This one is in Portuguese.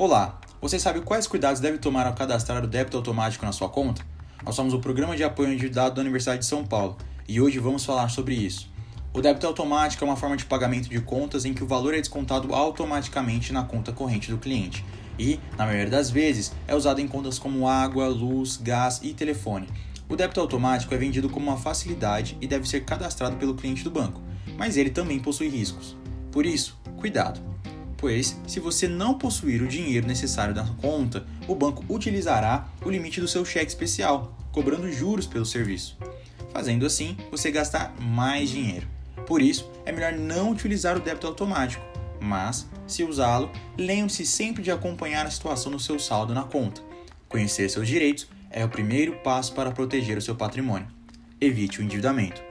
Olá, você sabe quais cuidados deve tomar ao cadastrar o débito automático na sua conta? Nós somos o Programa de Apoio Endividado da Universidade de São Paulo e hoje vamos falar sobre isso. O débito automático é uma forma de pagamento de contas em que o valor é descontado automaticamente na conta corrente do cliente e, na maioria das vezes, é usado em contas como água, luz, gás e telefone. O débito automático é vendido como uma facilidade e deve ser cadastrado pelo cliente do banco, mas ele também possui riscos. Por isso, cuidado! Pois, se você não possuir o dinheiro necessário na conta, o banco utilizará o limite do seu cheque especial, cobrando juros pelo serviço. Fazendo assim, você gastar mais dinheiro. Por isso, é melhor não utilizar o débito automático, mas, se usá-lo, lembre-se sempre de acompanhar a situação do seu saldo na conta. Conhecer seus direitos é o primeiro passo para proteger o seu patrimônio. Evite o endividamento.